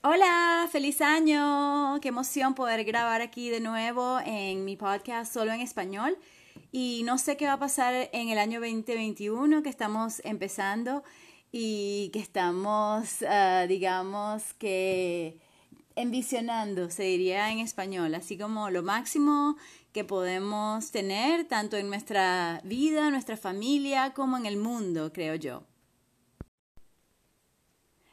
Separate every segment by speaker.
Speaker 1: Hola, feliz año. Qué emoción poder grabar aquí de nuevo en mi podcast solo en español. Y no sé qué va a pasar en el año 2021 que estamos empezando y que estamos, ah, digamos que envisionando, se diría en español, así como lo máximo que podemos tener tanto en nuestra vida, nuestra familia, como en el mundo, creo yo.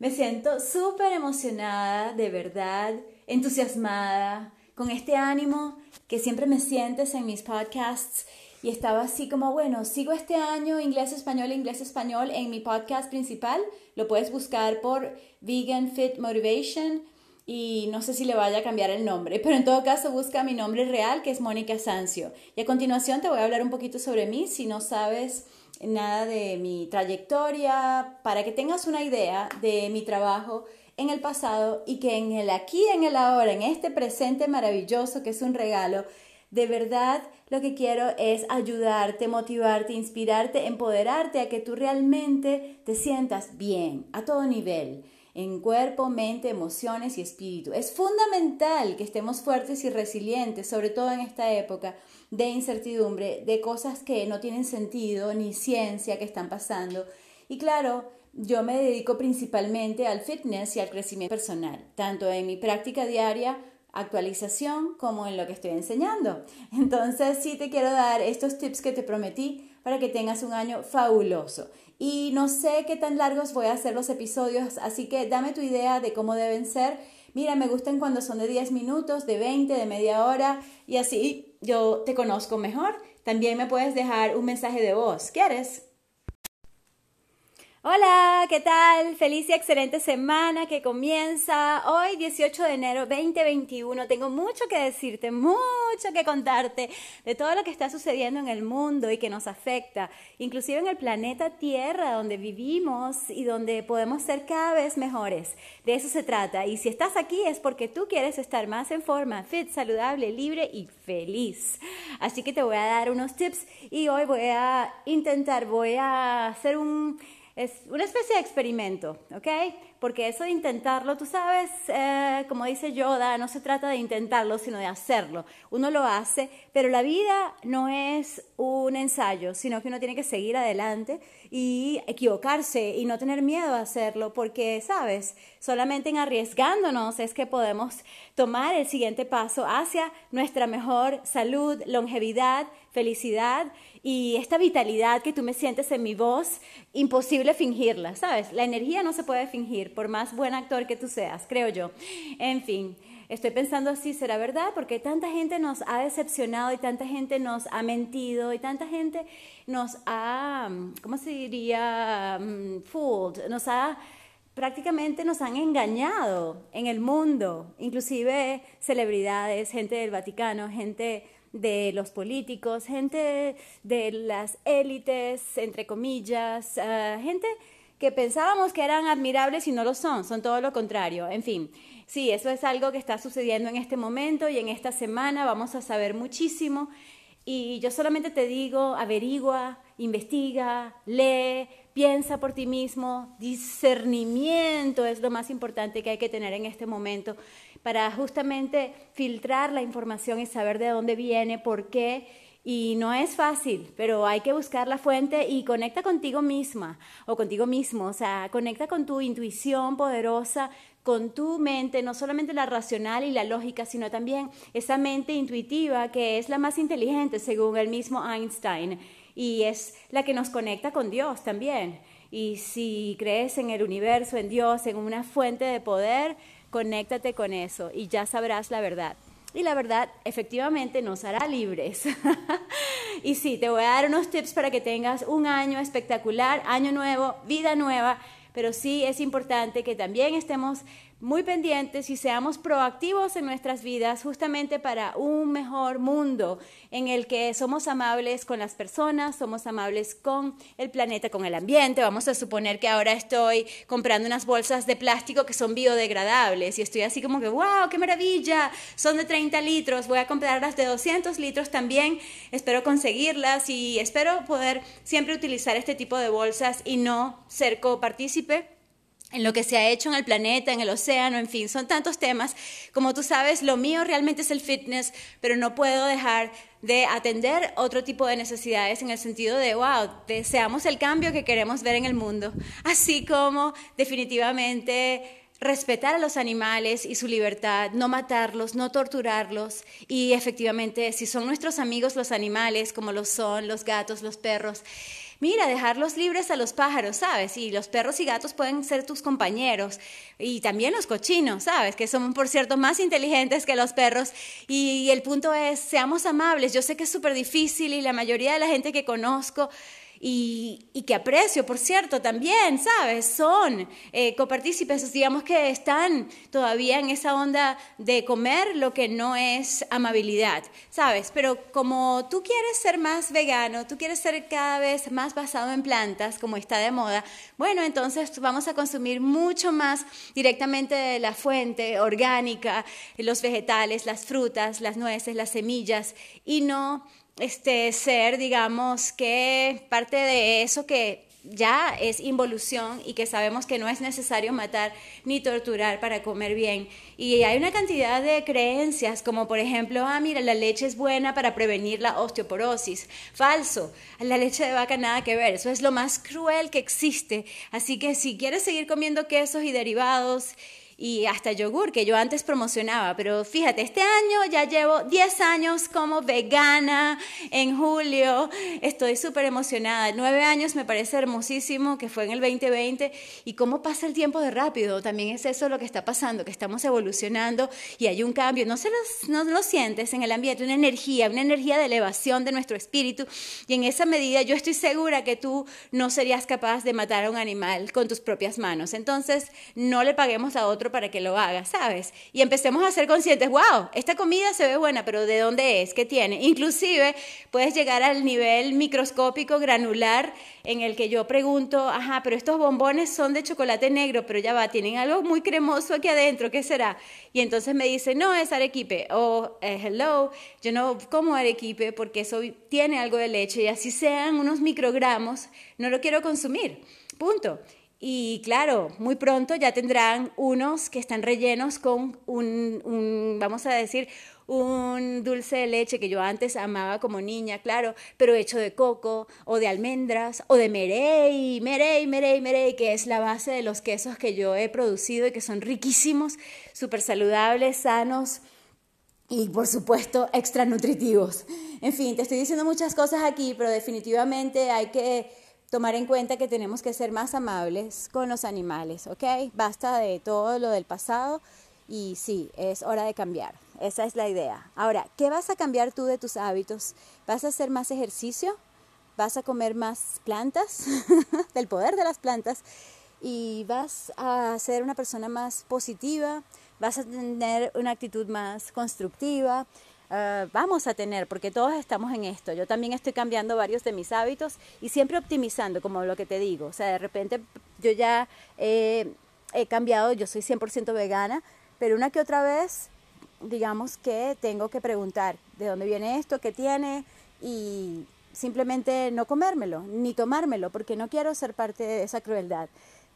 Speaker 1: Me siento súper emocionada, de verdad, entusiasmada, con este ánimo que siempre me sientes en mis podcasts. Y estaba así como, bueno, sigo este año inglés, español, inglés, español en mi podcast principal. Lo puedes buscar por Vegan Fit Motivation y no sé si le vaya a cambiar el nombre, pero en todo caso busca mi nombre real que es Mónica Sancio. Y a continuación te voy a hablar un poquito sobre mí si no sabes nada de mi trayectoria, para que tengas una idea de mi trabajo en el pasado y que en el aquí, en el ahora, en este presente maravilloso que es un regalo, de verdad lo que quiero es ayudarte, motivarte, inspirarte, empoderarte a que tú realmente te sientas bien a todo nivel en cuerpo, mente, emociones y espíritu. Es fundamental que estemos fuertes y resilientes, sobre todo en esta época de incertidumbre, de cosas que no tienen sentido ni ciencia que están pasando. Y claro, yo me dedico principalmente al fitness y al crecimiento personal, tanto en mi práctica diaria, actualización, como en lo que estoy enseñando. Entonces, sí te quiero dar estos tips que te prometí para que tengas un año fabuloso. Y no sé qué tan largos voy a hacer los episodios, así que dame tu idea de cómo deben ser. Mira, me gustan cuando son de 10 minutos, de 20, de media hora y así yo te conozco mejor. También me puedes dejar un mensaje de voz. ¿Quieres? Hola, ¿qué tal? Feliz y excelente semana que comienza hoy 18 de enero 2021. Tengo mucho que decirte, mucho que contarte de todo lo que está sucediendo en el mundo y que nos afecta, inclusive en el planeta Tierra donde vivimos y donde podemos ser cada vez mejores. De eso se trata. Y si estás aquí es porque tú quieres estar más en forma, fit, saludable, libre y feliz. Así que te voy a dar unos tips y hoy voy a intentar, voy a hacer un es una especie de experimento, ¿ok? Porque eso de intentarlo, tú sabes, eh, como dice Yoda, no se trata de intentarlo, sino de hacerlo. Uno lo hace, pero la vida no es un ensayo, sino que uno tiene que seguir adelante y equivocarse y no tener miedo a hacerlo, porque, sabes, solamente en arriesgándonos es que podemos tomar el siguiente paso hacia nuestra mejor salud, longevidad, felicidad y esta vitalidad que tú me sientes en mi voz, imposible fingirla, ¿sabes? La energía no se puede fingir, por más buen actor que tú seas, creo yo. En fin. Estoy pensando así, ¿será verdad? Porque tanta gente nos ha decepcionado y tanta gente nos ha mentido y tanta gente nos ha, ¿cómo se diría? Mm, fooled, nos ha prácticamente nos han engañado en el mundo, inclusive celebridades, gente del Vaticano, gente de los políticos, gente de las élites, entre comillas, eh, gente que pensábamos que eran admirables y no lo son, son todo lo contrario. En fin, sí, eso es algo que está sucediendo en este momento y en esta semana vamos a saber muchísimo. Y yo solamente te digo, averigua, investiga, lee, piensa por ti mismo, discernimiento es lo más importante que hay que tener en este momento para justamente filtrar la información y saber de dónde viene, por qué. Y no es fácil, pero hay que buscar la fuente y conecta contigo misma o contigo mismo, o sea, conecta con tu intuición poderosa, con tu mente, no solamente la racional y la lógica, sino también esa mente intuitiva que es la más inteligente según el mismo Einstein y es la que nos conecta con Dios también. Y si crees en el universo, en Dios, en una fuente de poder, conéctate con eso y ya sabrás la verdad. Y la verdad efectivamente nos hará libres. y sí, te voy a dar unos tips para que tengas un año espectacular, año nuevo, vida nueva, pero sí es importante que también estemos muy pendientes y seamos proactivos en nuestras vidas justamente para un mejor mundo en el que somos amables con las personas, somos amables con el planeta, con el ambiente. Vamos a suponer que ahora estoy comprando unas bolsas de plástico que son biodegradables y estoy así como que, wow, qué maravilla, son de 30 litros, voy a comprarlas de 200 litros también, espero conseguirlas y espero poder siempre utilizar este tipo de bolsas y no ser copartícipe en lo que se ha hecho en el planeta, en el océano, en fin, son tantos temas. Como tú sabes, lo mío realmente es el fitness, pero no puedo dejar de atender otro tipo de necesidades en el sentido de, wow, deseamos el cambio que queremos ver en el mundo, así como definitivamente respetar a los animales y su libertad, no matarlos, no torturarlos y efectivamente si son nuestros amigos los animales, como lo son los gatos, los perros, mira, dejarlos libres a los pájaros, ¿sabes? Y los perros y gatos pueden ser tus compañeros. Y también los cochinos, ¿sabes? Que son, por cierto, más inteligentes que los perros. Y, el punto es, seamos amables. Yo sé que es súper difícil y la mayoría de la gente que conozco y, que aprecio, por cierto, también, ¿sabes? Son eh, copartícipes, digamos que están todavía en esa onda de comer lo que no es amabilidad, ¿sabes? Pero como tú quieres ser más vegano, tú quieres ser cada vez más basado en plantas, como está de moda, bueno, entonces vamos a consumir mucho más directamente de la fuente orgánica, los vegetales, las frutas, las nueces, las semillas, y no este, ser, digamos, que parte de eso que ya es involución y que sabemos que no es necesario matar ni torturar para comer bien. Y hay una cantidad de creencias, como por ejemplo, ah, mira, la leche es buena para prevenir la osteoporosis. Falso, la leche de vaca nada que ver, eso es lo más cruel que existe. Así que si quieres seguir comiendo quesos y derivados y hasta yogur que yo antes promocionaba, pero fíjate, este año ya llevo 10 años como vegana en julio, estoy súper emocionada, 9 años me parece hermosísimo que fue en el 2020 y cómo pasa el tiempo de rápido, también es eso lo que está pasando, que estamos evolucionando y hay un cambio, no, se no lo sientes en el ambiente, una energía, una energía de elevación de nuestro espíritu. Y en esa medida yo estoy segura que tú no serías capaz de matar a un animal con tus propias manos, entonces no le paguemos a otro para que lo haga, ¿sabes? Y empecemos a ser conscientes, wow, esta comida se ve buena, pero ¿de dónde es? ¿Qué tiene? Inclusive puedes llegar al nivel microscópico granular en el que yo pregunto, ajá, pero estos bombones son de chocolate negro, pero ya va, tienen algo muy cremoso aquí adentro, ¿qué será? Y entonces me dice, no, es arequipe, o eh, hello, yo no como arequipe porque eso tiene algo de leche y así sean unos microgramos, no lo quiero consumir, punto. Y claro, muy pronto ya tendrán unos que están rellenos con un, vamos a decir, un dulce de leche que yo antes amaba como niña, claro, pero hecho de coco o de almendras o de merey, merey, merey, merey, que es la base de los quesos que yo he producido y que son riquísimos, súper saludables, sanos y por supuesto extra nutritivos. En fin, te estoy diciendo muchas cosas aquí, pero definitivamente hay que tomar en cuenta que tenemos que ser más amables con los animales, ¿ok? Basta de todo lo del pasado y sí, es hora de cambiar. Esa es la idea. Ahora, ¿qué vas a cambiar tú de tus hábitos? ¿Vas a hacer más ejercicio? ¿Vas a comer más plantas? del poder de las plantas. Y vas a ser una persona más positiva, vas a tener una actitud más constructiva, Ah, vamos a tener, porque todos estamos en esto. Yo también estoy cambiando varios de mis hábitos y siempre optimizando, como lo que te digo. O sea, de repente yo ya he cambiado, yo soy 100% vegana, pero una que otra vez, digamos que tengo que preguntar de dónde viene esto, qué tiene y simplemente no comérmelo, ni tomármelo, porque no quiero ser parte de esa crueldad.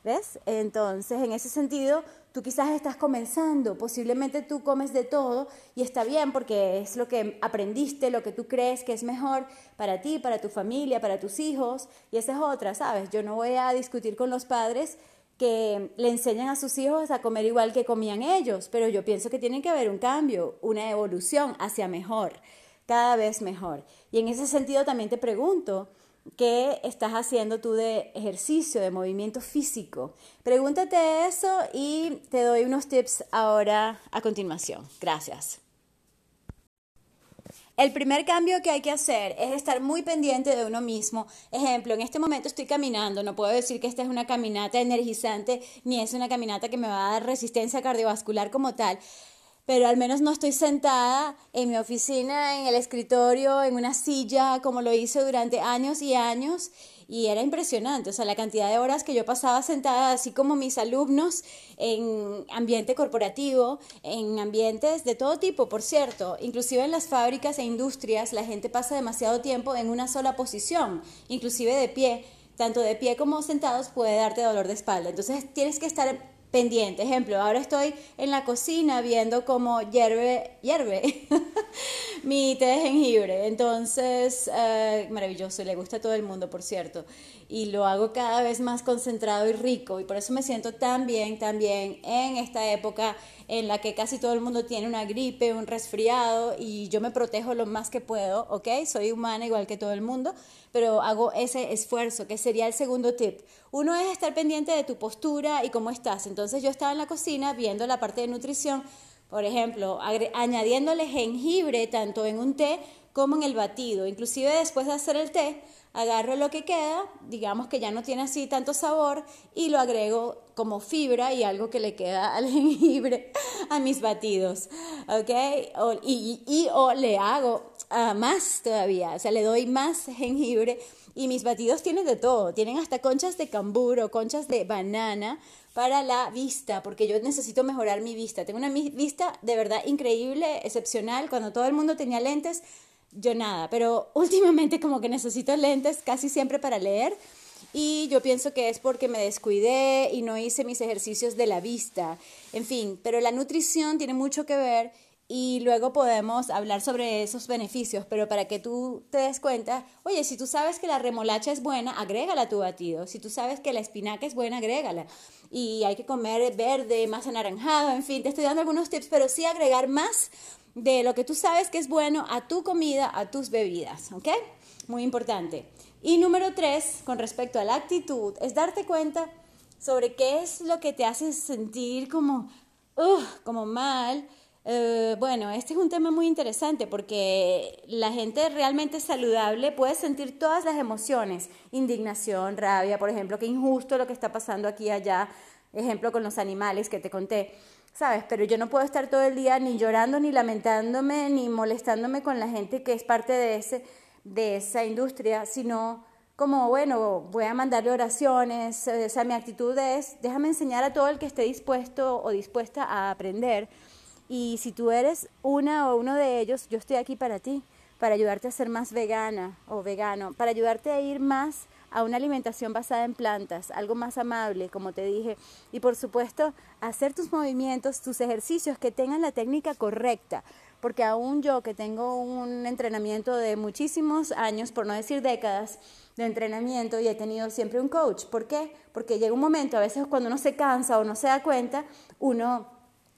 Speaker 1: ¿Ves? Entonces, en ese sentido, tú quizás estás comenzando, posiblemente tú comes de todo y está bien porque es lo que aprendiste, lo que tú crees que es mejor para ti, para tu familia, para tus hijos, y esa es otra, ¿sabes? Yo no voy a discutir con los padres que le enseñan a sus hijos a comer igual que comían ellos, pero yo pienso que tiene que haber un cambio, una evolución hacia mejor, cada vez mejor. Y en ese sentido también te pregunto, ¿Qué estás haciendo tú de ejercicio, de movimiento físico? Pregúntate eso y te doy unos tips ahora a continuación. Gracias. El primer cambio que hay que hacer es estar muy pendiente de uno mismo. Ejemplo, en este momento estoy caminando, no puedo decir que esta es una caminata energizante ni es una caminata que me va a dar resistencia cardiovascular como tal, pero al menos no estoy sentada en mi oficina, en el escritorio, en una silla, como lo hice durante años y años, y era impresionante, o sea, la cantidad de horas que yo pasaba sentada, así como mis alumnos, en ambiente corporativo, en ambientes de todo tipo, por cierto, inclusive en las fábricas e industrias, la gente pasa demasiado tiempo en una sola posición, inclusive de pie. Tanto de pie como sentados, puede darte dolor de espalda. Entonces tienes que estar pendiente. Ejemplo, ahora estoy en la cocina viendo cómo hierve, hierve mi té de jengibre. Entonces, eh, maravilloso, le gusta a todo el mundo, por cierto. Y lo hago cada vez más concentrado y rico. Y por eso me siento tan bien, tan bien en esta época en la que casi todo el mundo tiene una gripe, un resfriado y yo me protejo lo más que puedo, ¿ok? Soy humana igual que todo el mundo, pero hago ese esfuerzo, que sería el segundo tip. Uno es estar pendiente de tu postura y cómo estás. Entonces yo estaba en la cocina viendo la parte de nutrición, por ejemplo, añadiéndole jengibre tanto en un té como en el batido. Inclusive después de hacer el té, agarro lo que queda, digamos que ya no tiene así tanto sabor, y lo agrego como fibra y algo que le queda al jengibre a mis batidos, ¿ok? y, o le hago ah, más todavía, o sea, le doy más jengibre y mis batidos tienen de todo, tienen hasta conchas de cambur conchas de banana para la vista, porque yo necesito mejorar mi vista. Tengo una vista de verdad increíble, excepcional. Cuando todo el mundo tenía lentes, yo nada, pero últimamente como que necesito lentes casi siempre para leer y yo pienso que es porque me descuidé y no hice mis ejercicios de la vista. En fin, pero la nutrición tiene mucho que ver y luego podemos hablar sobre esos beneficios, pero para que tú te des cuenta, oye, si tú sabes que la remolacha es buena, agrégala a tu batido. Si tú sabes que la espinaca es buena, agrégala. Y hay que comer verde, más anaranjado, en fin, te estoy dando algunos tips, pero sí agregar más de lo que tú sabes que es bueno a tu comida, a tus bebidas, ¿ok? Muy importante. Y número tres, con respecto a la actitud, es darte cuenta sobre qué es lo que te hace sentir como, uh, como mal. Eh, bueno, este es un tema muy interesante porque la gente realmente saludable puede sentir todas las emociones, indignación, rabia, por ejemplo, qué injusto lo que está pasando aquí y allá, ejemplo con los animales que te conté. ¿sabes? Pero yo no puedo estar todo el día ni llorando, ni lamentándome, ni molestándome con la gente que es parte de, ese, de esa industria, sino como, bueno, voy a mandarle oraciones, o sea, mi actitud es, déjame enseñar a todo el que esté dispuesto o dispuesta a aprender. Y si tú eres una o uno de ellos, yo estoy aquí para ti, para ayudarte a ser más vegana o vegano, para ayudarte a ir más a una alimentación basada en plantas, algo más amable, como te dije, y por supuesto hacer tus movimientos, tus ejercicios que tengan la técnica correcta, porque aún yo que tengo un entrenamiento de muchísimos años, por no decir décadas, de entrenamiento y he tenido siempre un coach. ¿Por qué? Porque llega un momento, a veces cuando uno se cansa o no se da cuenta, uno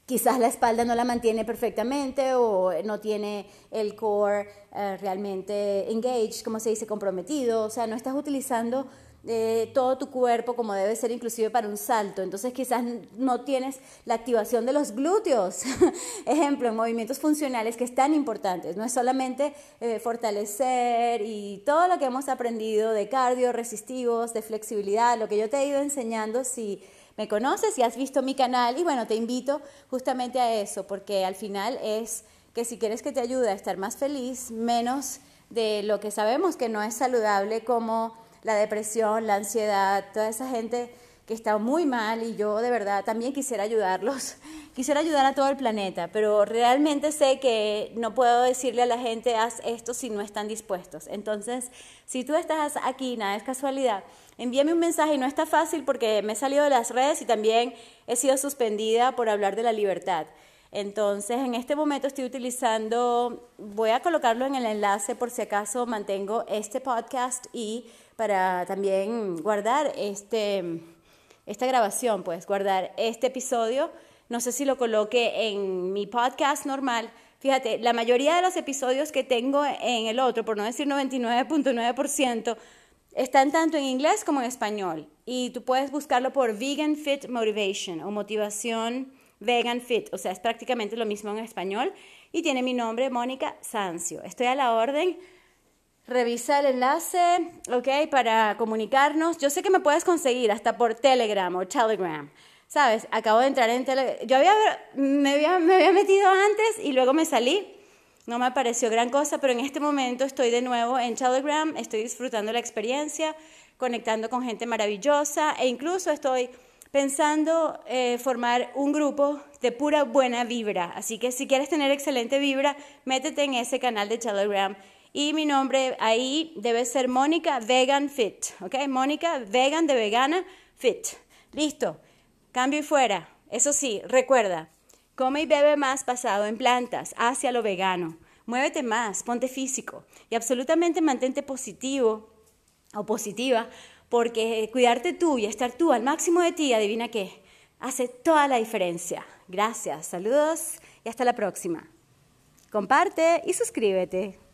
Speaker 1: quizás la espalda no la mantiene perfectamente o no tiene el core eh, realmente engaged, como se dice, comprometido, o sea, no estás utilizando eh, todo tu cuerpo como debe ser inclusive para un salto, entonces quizás no tienes la activación de los glúteos, ejemplo, en movimientos funcionales que es tan importantes, no es solamente eh, fortalecer y todo lo que hemos aprendido de cardio, resistivos, de flexibilidad, lo que yo te he ido enseñando, si me conoces y has visto mi canal y bueno, te invito justamente a eso, porque al final es que si quieres que te ayude a estar más feliz, menos de lo que sabemos que no es saludable como la depresión, la ansiedad, toda esa gente que está muy mal y yo de verdad también quisiera ayudarlos, quisiera ayudar a todo el planeta, pero realmente sé que no puedo decirle a la gente haz esto si no están dispuestos. Entonces, si tú estás aquí, nada es casualidad, envíame un mensaje y no está fácil porque me he salido de las redes y también he sido suspendida por hablar de la libertad. Entonces, en este momento estoy utilizando, voy a colocarlo en el enlace por si acaso mantengo este podcast y para también guardar este, esta grabación, pues guardar este episodio. No sé si lo coloque en mi podcast normal. Fíjate, la mayoría de los episodios que tengo en el otro, por no decir 99.9%, están tanto en inglés como en español y tú puedes buscarlo por Vegan Fit Motivation o motivación Vegan Fit, o sea, es prácticamente lo mismo en español y tiene mi nombre, Mónica Sancio. Estoy a la orden. Revisa el enlace, ok, para comunicarnos. Yo sé que me puedes conseguir hasta por Telegram o Telegram. ¿Sabes? Acabo de entrar en Telegram. Yo había, me, había, me había metido antes y luego me salí no me pareció gran cosa, pero en este momento estoy de nuevo en Telegram, estoy disfrutando la experiencia, conectando con gente maravillosa e incluso estoy pensando eh, formar un grupo de pura buena vibra. Así que si quieres tener excelente vibra, métete en ese canal de Telegram Y mi nombre ahí debe ser Mónica Vegan Fit, ¿ok? Mónica Vegan de vegana fit. Listo. Cambio y fuera. Eso sí, recuerda, come y bebe más basado en plantas, hacia lo vegano. Muévete más, ponte físico y absolutamente mantente positivo o positiva, porque cuidarte tú y estar tú al máximo de ti, adivina qué, hace toda la diferencia. Gracias, saludos y hasta la próxima. Comparte y suscríbete.